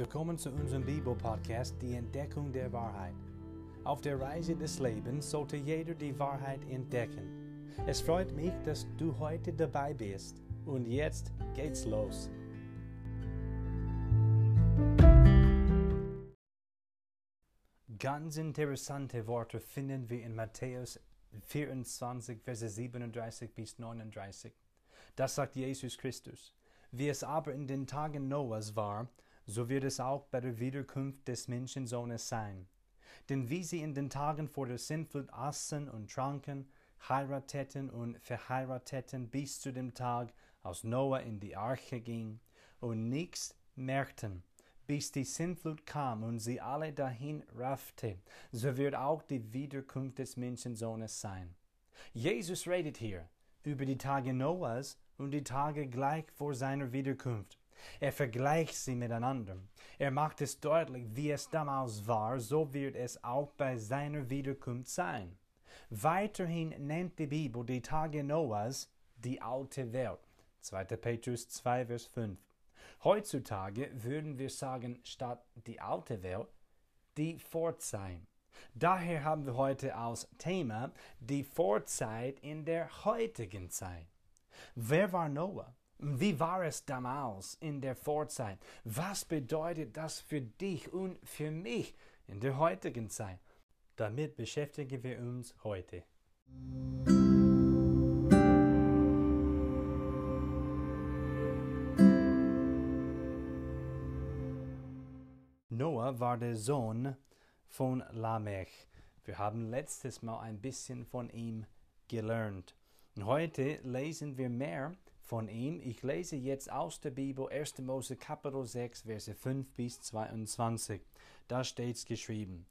Willkommen zu unserem Bibel-Podcast Die Entdeckung der Wahrheit. Auf der Reise des Lebens sollte jeder die Wahrheit entdecken. Es freut mich, dass du heute dabei bist. Und jetzt geht's los. Ganz interessante Worte finden wir in Matthäus 24, Verse 37 bis 39. Das sagt Jesus Christus. Wie es aber in den Tagen Noahs war, so wird es auch bei der Wiederkunft des Menschensohnes sein. Denn wie sie in den Tagen vor der Sintflut aßen und tranken, heirateten und verheirateten bis zu dem Tag, als Noah in die Arche ging, und nichts merkten, bis die Sintflut kam und sie alle dahin raffte, so wird auch die Wiederkunft des Menschensohnes sein. Jesus redet hier über die Tage Noahs und die Tage gleich vor seiner Wiederkunft. Er vergleicht sie miteinander. Er macht es deutlich, wie es damals war, so wird es auch bei seiner Wiederkunft sein. Weiterhin nennt die Bibel die Tage Noahs die alte Welt. 2. Petrus 2, Vers 5. Heutzutage würden wir sagen, statt die alte Welt, die Vorzeit. Daher haben wir heute als Thema die Vorzeit in der heutigen Zeit. Wer war Noah? Wie war es damals in der Vorzeit? Was bedeutet das für dich und für mich in der heutigen Zeit? Damit beschäftigen wir uns heute. Noah war der Sohn von Lamech. Wir haben letztes Mal ein bisschen von ihm gelernt. Und heute lesen wir mehr von ihm. Ich lese jetzt aus der Bibel 1. Mose Kapitel 6, Verse 5 bis 22. Da steht's geschrieben.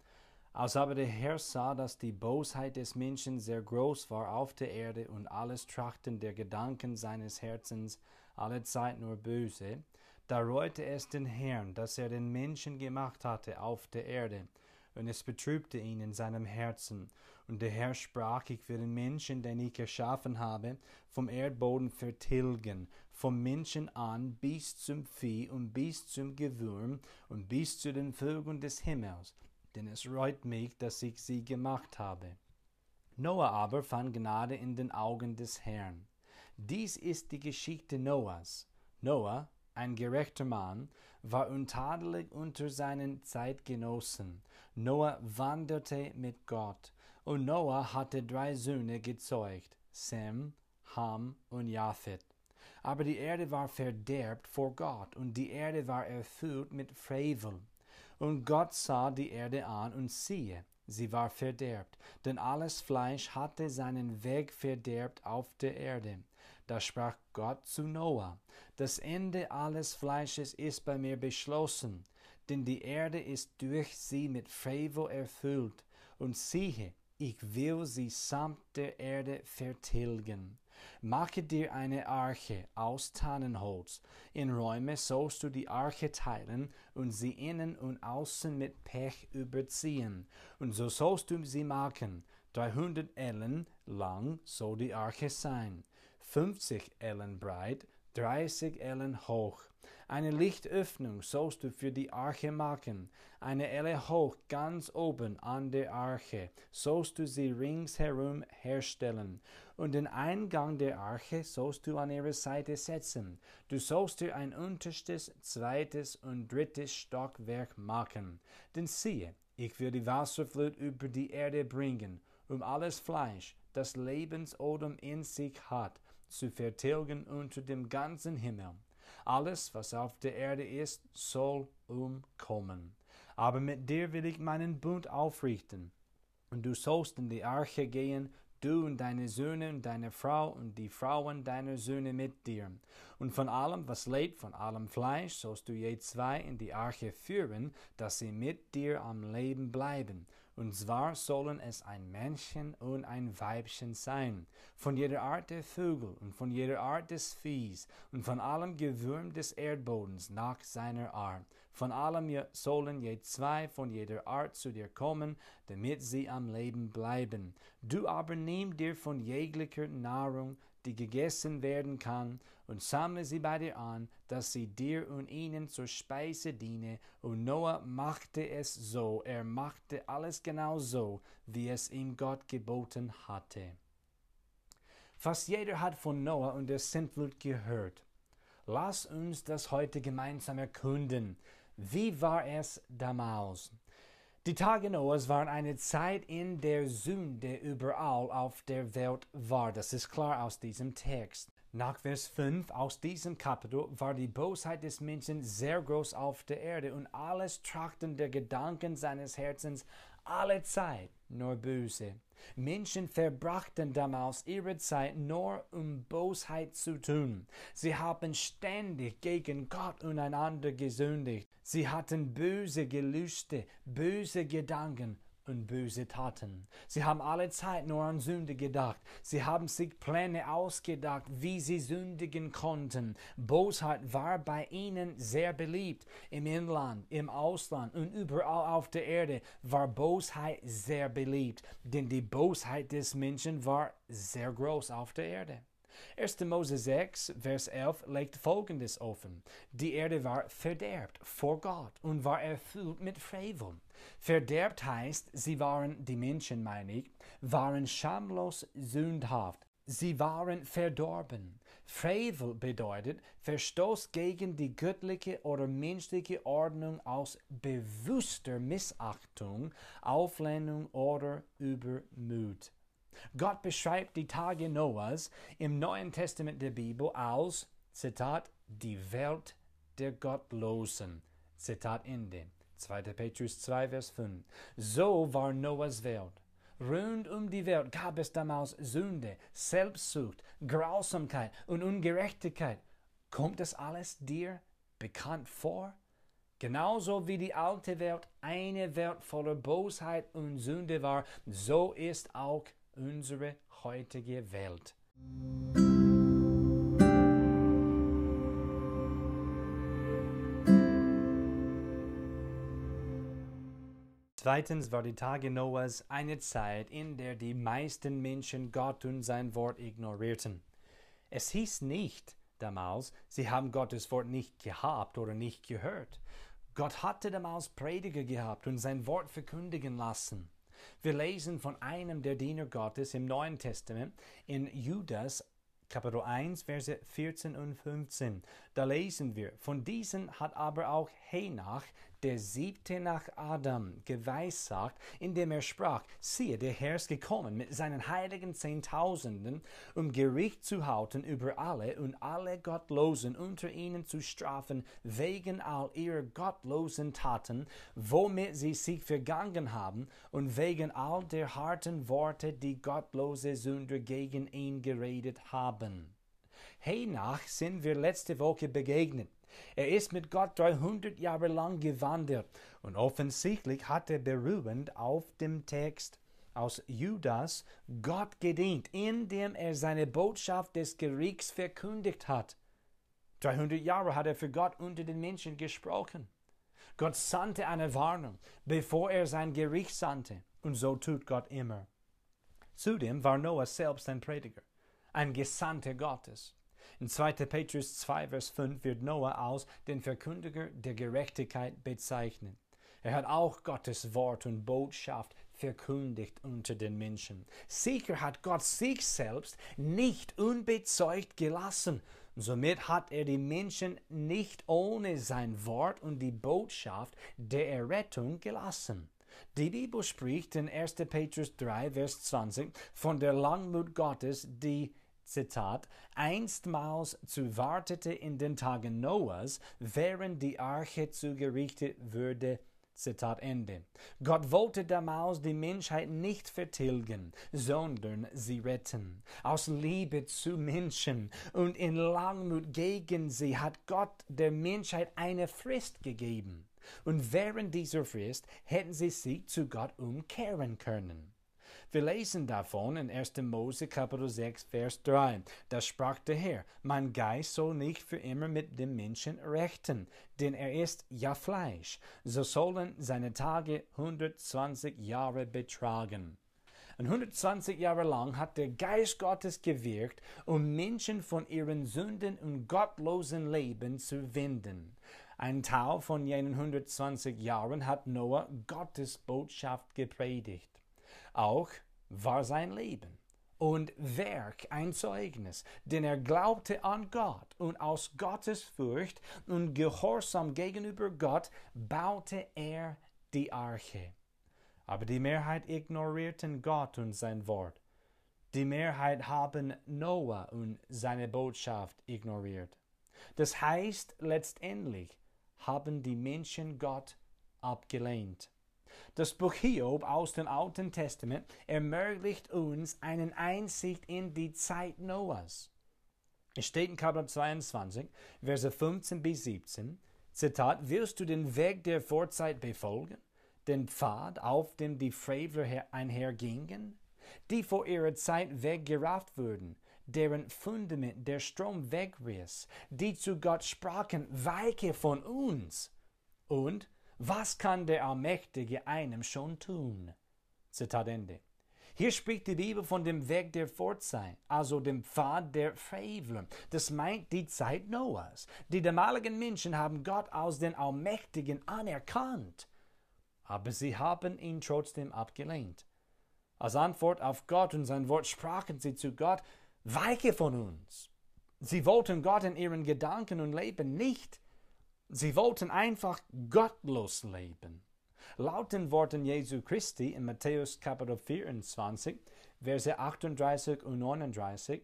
Als aber der Herr sah, dass die Bosheit des Menschen sehr groß war auf der Erde und alles Trachten der Gedanken seines Herzens alle Zeit nur böse, da reute es den Herrn, dass er den Menschen gemacht hatte auf der Erde, und es betrübte ihn in seinem Herzen. Und der Herr sprach, ich will den Menschen, den ich erschaffen habe, vom Erdboden vertilgen, vom Menschen an bis zum Vieh und bis zum Gewürm und bis zu den Vögeln des Himmels, denn es reut mich, dass ich sie gemacht habe. Noah aber fand Gnade in den Augen des Herrn. Dies ist die Geschichte Noahs. Noah, ein gerechter Mann, war untadelig unter seinen Zeitgenossen. Noah wanderte mit Gott, und Noah hatte drei Söhne gezeugt, Sem, Ham und Japhet. Aber die Erde war verderbt vor Gott, und die Erde war erfüllt mit Frevel. Und Gott sah die Erde an, und siehe, sie war verderbt, denn alles Fleisch hatte seinen Weg verderbt auf der Erde. Da sprach Gott zu Noah, das Ende alles Fleisches ist bei mir beschlossen, denn die Erde ist durch sie mit Frevel erfüllt, und siehe, ich will sie samt der Erde vertilgen. Mache dir eine Arche aus Tannenholz. In Räume sollst du die Arche teilen und sie innen und außen mit Pech überziehen. Und so sollst du sie machen. Dreihundert Ellen lang soll die Arche sein 50 Ellen breit, 30 Ellen hoch. Eine Lichtöffnung sollst du für die Arche machen, eine Elle hoch ganz oben an der Arche, sollst du sie ringsherum herstellen, und den Eingang der Arche sollst du an ihre Seite setzen. Du sollst dir ein unterstes, zweites und drittes Stockwerk machen. Denn siehe, ich will die Wasserflut über die Erde bringen, um alles Fleisch, das Lebensodem in sich hat, zu vertilgen unter dem ganzen Himmel. Alles, was auf der Erde ist, soll umkommen. Aber mit dir will ich meinen Bund aufrichten. Und du sollst in die Arche gehen, du und deine Söhne und deine Frau und die Frauen deiner Söhne mit dir. Und von allem, was lebt, von allem Fleisch, sollst du je zwei in die Arche führen, dass sie mit dir am Leben bleiben. Und zwar sollen es ein Männchen und ein Weibchen sein, von jeder Art der Vögel und von jeder Art des Viehs und von allem Gewürm des Erdbodens nach seiner Art. Von allem sollen je zwei von jeder Art zu dir kommen, damit sie am Leben bleiben. Du aber nimm dir von jeglicher Nahrung die gegessen werden kann, und sammle sie bei dir an, dass sie dir und ihnen zur Speise diene. Und Noah machte es so, er machte alles genau so, wie es ihm Gott geboten hatte. Fast jeder hat von Noah und der Sintflut gehört. Lass uns das heute gemeinsam erkunden. Wie war es damals? Die Tage Noahs waren eine Zeit, in der Sünde überall auf der Welt war. Das ist klar aus diesem Text. Nach Vers 5 aus diesem Kapitel war die Bosheit des Menschen sehr groß auf der Erde und alles Trachten der Gedanken seines Herzens alle Zeit nur böse. Menschen verbrachten damals ihre Zeit nur um Bosheit zu tun. Sie haben ständig gegen Gott und einander gesündigt. Sie hatten böse Gelüste, böse Gedanken und böse Taten. Sie haben alle Zeit nur an Sünde gedacht. Sie haben sich Pläne ausgedacht, wie sie sündigen konnten. Bosheit war bei ihnen sehr beliebt. Im Inland, im Ausland und überall auf der Erde war Bosheit sehr beliebt, denn die Bosheit des Menschen war sehr groß auf der Erde. 1. Mose 6, Vers 11 legt Folgendes offen. Die Erde war verderbt vor Gott und war erfüllt mit Frevel. Verderbt heißt, sie waren, die Menschen meine ich, waren schamlos sündhaft. Sie waren verdorben. Frevel bedeutet Verstoß gegen die göttliche oder menschliche Ordnung aus bewusster Missachtung, Auflehnung oder Übermut. Gott beschreibt die Tage Noahs im Neuen Testament der Bibel als, Zitat, die Welt der Gottlosen. Zitat Ende. 2. Petrus 2, Vers 5. So war Noahs Welt. Rund um die Welt gab es damals Sünde, Selbstsucht, Grausamkeit und Ungerechtigkeit. Kommt das alles dir bekannt vor? Genauso wie die alte Welt eine Welt voller Bosheit und Sünde war, so ist auch unsere heutige Welt. Zweitens war die Tage Noahs eine Zeit, in der die meisten Menschen Gott und sein Wort ignorierten. Es hieß nicht damals, sie haben Gottes Wort nicht gehabt oder nicht gehört. Gott hatte damals Prediger gehabt und sein Wort verkündigen lassen. Wir lesen von einem der Diener Gottes im Neuen Testament in Judas Kapitel 1, Verse 14 und 15. Da lesen wir, von diesen hat aber auch Henach, der siebte nach Adam, geweissagt, indem er sprach, siehe, der Herr ist gekommen mit seinen heiligen Zehntausenden, um Gericht zu halten über alle und alle Gottlosen unter ihnen zu strafen, wegen all ihrer gottlosen Taten, womit sie sich vergangen haben, und wegen all der harten Worte, die gottlose Sünder gegen ihn geredet haben. Henach sind wir letzte Woche begegnet. Er ist mit Gott 300 Jahre lang gewandert und offensichtlich hat er beruhend auf dem Text aus Judas Gott gedient, indem er seine Botschaft des Gerichts verkündigt hat. 300 Jahre hat er für Gott unter den Menschen gesprochen. Gott sandte eine Warnung, bevor er sein Gericht sandte, und so tut Gott immer. Zudem war Noah selbst ein Prediger, ein Gesandter Gottes. In 2. Petrus 2, Vers 5 wird Noah als den Verkündiger der Gerechtigkeit bezeichnet. Er hat auch Gottes Wort und Botschaft verkündigt unter den Menschen. Sicher hat Gott sich selbst nicht unbezeugt gelassen. Somit hat er die Menschen nicht ohne sein Wort und die Botschaft der Errettung gelassen. Die Bibel spricht in 1. Petrus 3, Vers 20 von der Langmut Gottes, die Zitat, einstmals zu wartete in den Tagen Noahs, während die Arche zugerichtet würde. Zitat Ende. Gott wollte damals die Menschheit nicht vertilgen, sondern sie retten. Aus Liebe zu Menschen und in Langmut gegen sie hat Gott der Menschheit eine Frist gegeben. Und während dieser Frist hätten sie sich zu Gott umkehren können. Wir lesen davon in 1. Mose Kapitel 6, Vers 3. Da sprach der Herr, mein Geist soll nicht für immer mit dem Menschen rechten, denn er ist ja Fleisch. So sollen seine Tage 120 Jahre betragen. 120 Jahre lang hat der Geist Gottes gewirkt, um Menschen von ihren Sünden und gottlosen Leben zu wenden. Ein Teil von jenen 120 Jahren hat Noah Gottes Botschaft gepredigt. Auch war sein Leben und Werk ein Zeugnis, denn er glaubte an Gott und aus Gottes Furcht und Gehorsam gegenüber Gott baute er die Arche. Aber die Mehrheit ignorierten Gott und sein Wort. Die Mehrheit haben Noah und seine Botschaft ignoriert. Das heißt, letztendlich haben die Menschen Gott abgelehnt. Das Buch Hiob aus dem Alten Testament ermöglicht uns einen Einsicht in die Zeit Noahs. Es steht in Kapitel 22, Verse 15 bis 17, Zitat, Willst du den Weg der Vorzeit befolgen? Den Pfad, auf dem die Frevler einhergingen? Die vor ihrer Zeit weggerafft wurden, deren Fundament der Strom wegriss, die zu Gott sprachen, weiche von uns. Und was kann der Allmächtige einem schon tun? Zitat Ende. Hier spricht die Bibel von dem Weg der Vorzeit, also dem Pfad der Frevler. Das meint die Zeit Noahs. Die damaligen Menschen haben Gott als den Allmächtigen anerkannt, aber sie haben ihn trotzdem abgelehnt. Als Antwort auf Gott und sein Wort sprachen sie zu Gott, weiche von uns. Sie wollten Gott in ihren Gedanken und Leben nicht Sie wollten einfach gottlos leben. Laut den Worten Jesu Christi in Matthäus Kapitel 24, Verse 38 und 39,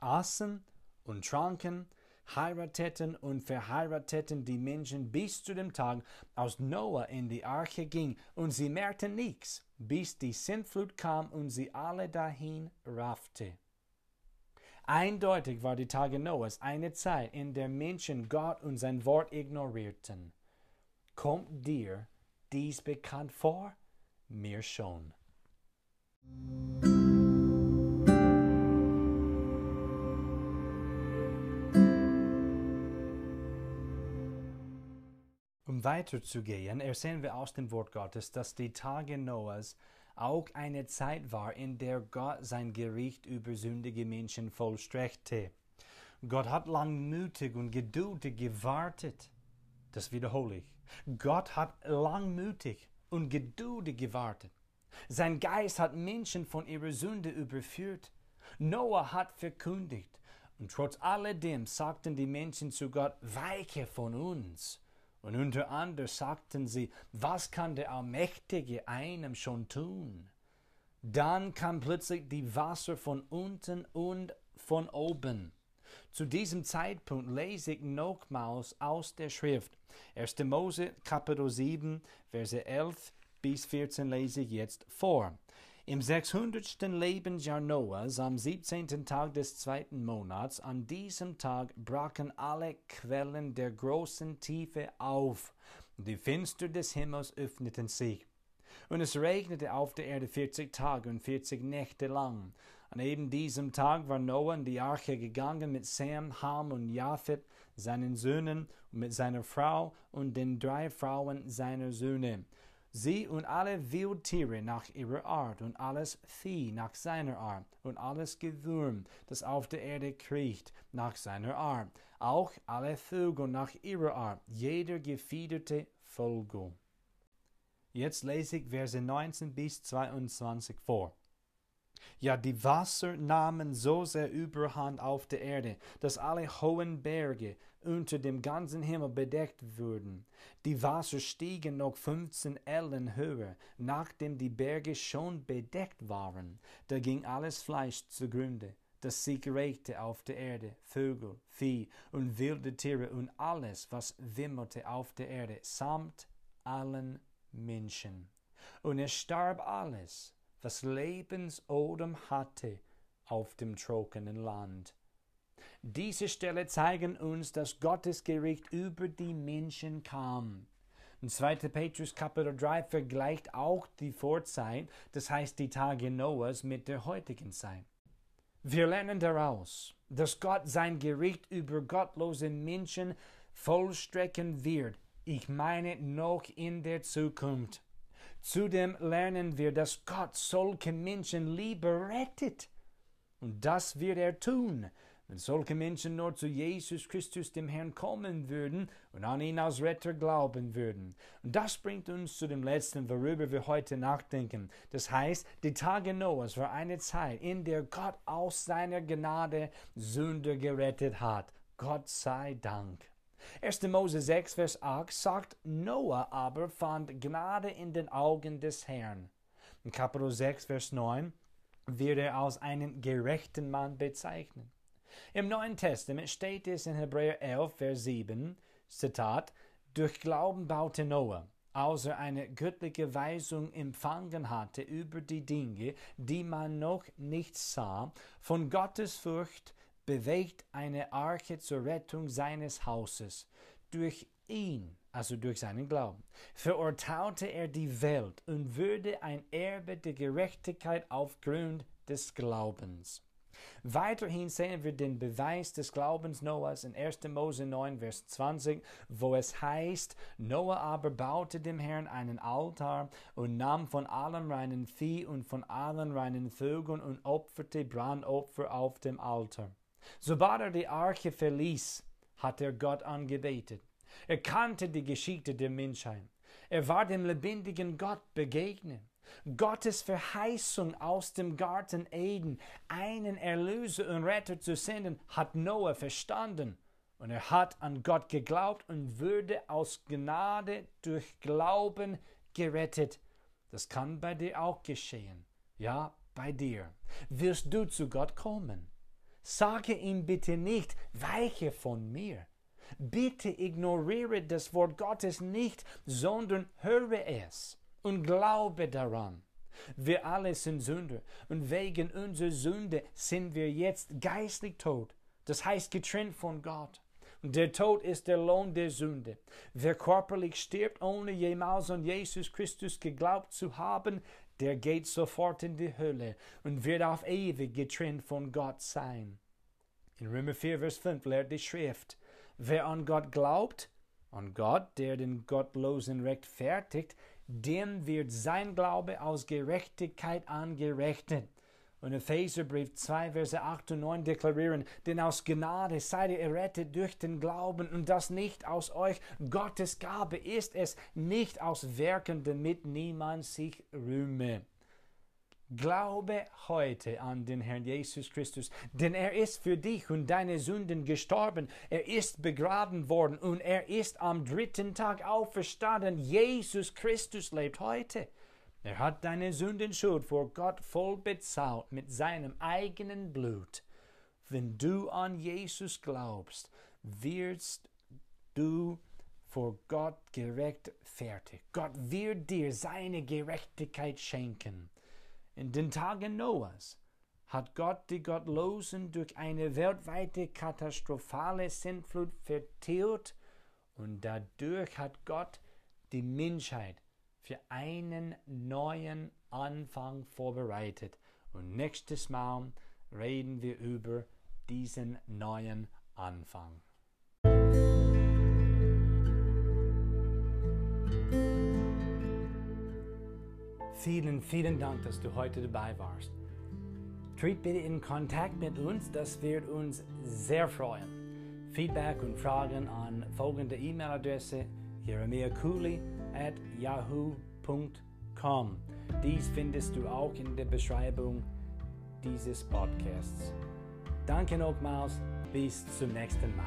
aßen und tranken, heirateten und verheirateten die Menschen bis zu dem Tag, als Noah in die Arche ging, und sie merkten nichts, bis die Sintflut kam und sie alle dahin raffte. Eindeutig war die Tage Noahs eine Zeit, in der Menschen Gott und sein Wort ignorierten. Kommt dir dies bekannt vor? Mir schon. Um weiterzugehen, ersehen wir aus dem Wort Gottes, dass die Tage Noahs auch eine Zeit war, in der Gott sein Gericht über sündige Menschen vollstreckte. Gott hat langmütig und geduldig gewartet. Das wiederhole ich. Gott hat langmütig und geduldig gewartet. Sein Geist hat Menschen von ihrer Sünde überführt. Noah hat verkündigt. Und trotz alledem sagten die Menschen zu Gott, weiche von uns. Und unter anderem sagten sie, was kann der Allmächtige einem schon tun? Dann kam plötzlich die Wasser von unten und von oben. Zu diesem Zeitpunkt lese ich nochmals aus der Schrift. 1. Mose Kapitel 7, Verse 11 bis 14 lese ich jetzt vor. Im 600. Lebensjahr Noahs, am 17. Tag des zweiten Monats, an diesem Tag brachen alle Quellen der großen Tiefe auf, die Fenster des Himmels öffneten sich. Und es regnete auf der Erde 40 Tage und 40 Nächte lang. An eben diesem Tag war Noah in die Arche gegangen mit Sam, Ham und Japhet, seinen Söhnen, und mit seiner Frau und den drei Frauen seiner Söhne sie und alle Wildtiere nach ihrer Art und alles Vieh nach seiner Art und alles Gewürm, das auf der Erde kriecht, nach seiner Art, auch alle Vögel nach ihrer Art, jeder gefiederte Vogel. Jetzt lese ich Verse 19 bis 22 vor. Ja, die Wasser nahmen so sehr Überhand auf der Erde, dass alle hohen Berge unter dem ganzen Himmel bedeckt wurden. Die Wasser stiegen noch fünfzehn Ellen höher, nachdem die Berge schon bedeckt waren. Da ging alles Fleisch zugrunde, das sich regte auf der Erde, Vögel, Vieh und wilde Tiere und alles, was wimmelte auf der Erde, samt allen Menschen. Und es starb alles, was Lebensodem hatte auf dem trockenen Land. Diese Stelle zeigen uns, dass Gottes Gericht über die Menschen kam. Und 2. Petrus Kapitel 3 vergleicht auch die Vorzeit, das heißt die Tage Noahs, mit der heutigen Zeit. Wir lernen daraus, dass Gott sein Gericht über gottlose Menschen vollstrecken wird. Ich meine noch in der Zukunft. Zudem lernen wir, dass Gott solche Menschen lieber rettet. Und das wird er tun, wenn solche Menschen nur zu Jesus Christus, dem Herrn, kommen würden und an ihn als Retter glauben würden. Und das bringt uns zu dem letzten, worüber wir heute nachdenken. Das heißt, die Tage Noahs war eine Zeit, in der Gott aus seiner Gnade Sünder gerettet hat. Gott sei Dank. 1. Mose 6, Vers 8 sagt, Noah aber fand Gnade in den Augen des Herrn. In Kapitel 6, Vers 9 wird er als einen gerechten Mann bezeichnet. Im Neuen Testament steht es in Hebräer 11, Vers 7, Zitat, durch Glauben baute Noah, als er eine göttliche Weisung empfangen hatte über die Dinge, die man noch nicht sah, von Gottes Furcht bewegt eine Arche zur Rettung seines Hauses. Durch ihn, also durch seinen Glauben, verurteilte er die Welt und würde ein Erbe der Gerechtigkeit aufgrund des Glaubens. Weiterhin sehen wir den Beweis des Glaubens Noahs in 1. Mose 9, Vers 20, wo es heißt, Noah aber baute dem Herrn einen Altar und nahm von allem reinen Vieh und von allen reinen Vögeln und opferte Brandopfer auf dem Altar. Sobald er die Arche verließ, hat er Gott angebetet. Er kannte die Geschichte der Menschheit. Er war dem lebendigen Gott begegnet. Gottes Verheißung aus dem Garten Eden, einen Erlöser und Retter zu senden, hat Noah verstanden. Und er hat an Gott geglaubt und wurde aus Gnade durch Glauben gerettet. Das kann bei dir auch geschehen. Ja, bei dir. Wirst du zu Gott kommen? Sage ihm bitte nicht, weiche von mir. Bitte ignoriere das Wort Gottes nicht, sondern höre es und glaube daran. Wir alle sind Sünder und wegen unserer Sünde sind wir jetzt geistlich tot, das heißt getrennt von Gott. Und der Tod ist der Lohn der Sünde. Wer körperlich stirbt, ohne jemals an Jesus Christus geglaubt zu haben, der geht sofort in die Hölle und wird auf ewig getrennt von Gott sein. In Römer 4, Vers 5 lehrt die Schrift, wer an Gott glaubt, an Gott, der den Gottlosen rechtfertigt, dem wird sein Glaube aus Gerechtigkeit angerechnet. Und Epheserbrief 2, Verse 8 und 9 deklarieren, denn aus Gnade seid ihr errettet durch den Glauben und das nicht aus euch. Gottes Gabe ist es, nicht aus Werken, damit niemand sich rühme. Glaube heute an den Herrn Jesus Christus, denn er ist für dich und deine Sünden gestorben, er ist begraben worden und er ist am dritten Tag auferstanden. Jesus Christus lebt heute. Er hat deine Sündenschuld vor Gott voll bezahlt mit seinem eigenen Blut. Wenn du an Jesus glaubst, wirst du vor Gott gerechtfertigt. Gott wird dir seine Gerechtigkeit schenken. In den Tagen Noahs hat Gott die Gottlosen durch eine weltweite katastrophale Sintflut vertilgt und dadurch hat Gott die Menschheit für einen neuen Anfang vorbereitet. Und nächstes Mal reden wir über diesen neuen Anfang. Vielen, vielen Dank, dass du heute dabei warst. Tritt bitte in Kontakt mit uns, das wird uns sehr freuen. Feedback und Fragen an folgende E-Mail-Adresse jeremiakuli at yahoo.com. Dies findest du auch in der Beschreibung dieses Podcasts. Danke nochmals, bis zum nächsten Mal.